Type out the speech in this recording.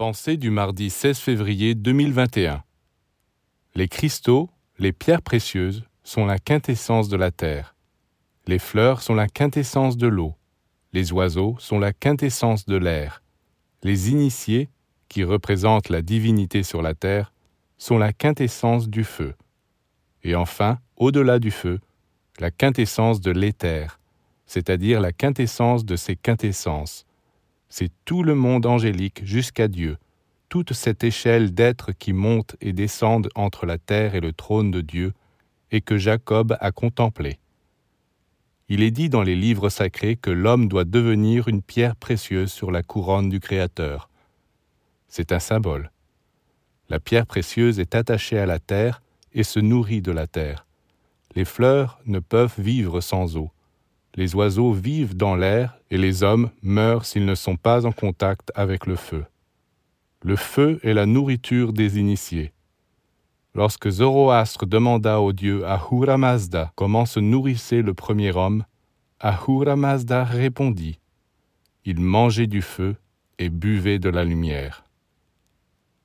Pensée du mardi 16 février 2021. Les cristaux, les pierres précieuses, sont la quintessence de la terre. Les fleurs sont la quintessence de l'eau. Les oiseaux sont la quintessence de l'air. Les initiés, qui représentent la divinité sur la terre, sont la quintessence du feu. Et enfin, au-delà du feu, la quintessence de l'éther, c'est-à-dire la quintessence de ses quintessences c'est tout le monde angélique jusqu'à Dieu, toute cette échelle d'êtres qui montent et descendent entre la terre et le trône de Dieu, et que Jacob a contemplé. Il est dit dans les livres sacrés que l'homme doit devenir une pierre précieuse sur la couronne du Créateur. C'est un symbole. La pierre précieuse est attachée à la terre et se nourrit de la terre. Les fleurs ne peuvent vivre sans eau les oiseaux vivent dans l'air et les hommes meurent s'ils ne sont pas en contact avec le feu. Le feu est la nourriture des initiés. Lorsque Zoroastre demanda au dieu Ahura Mazda comment se nourrissait le premier homme, Ahura Mazda répondit Il mangeait du feu et buvait de la lumière.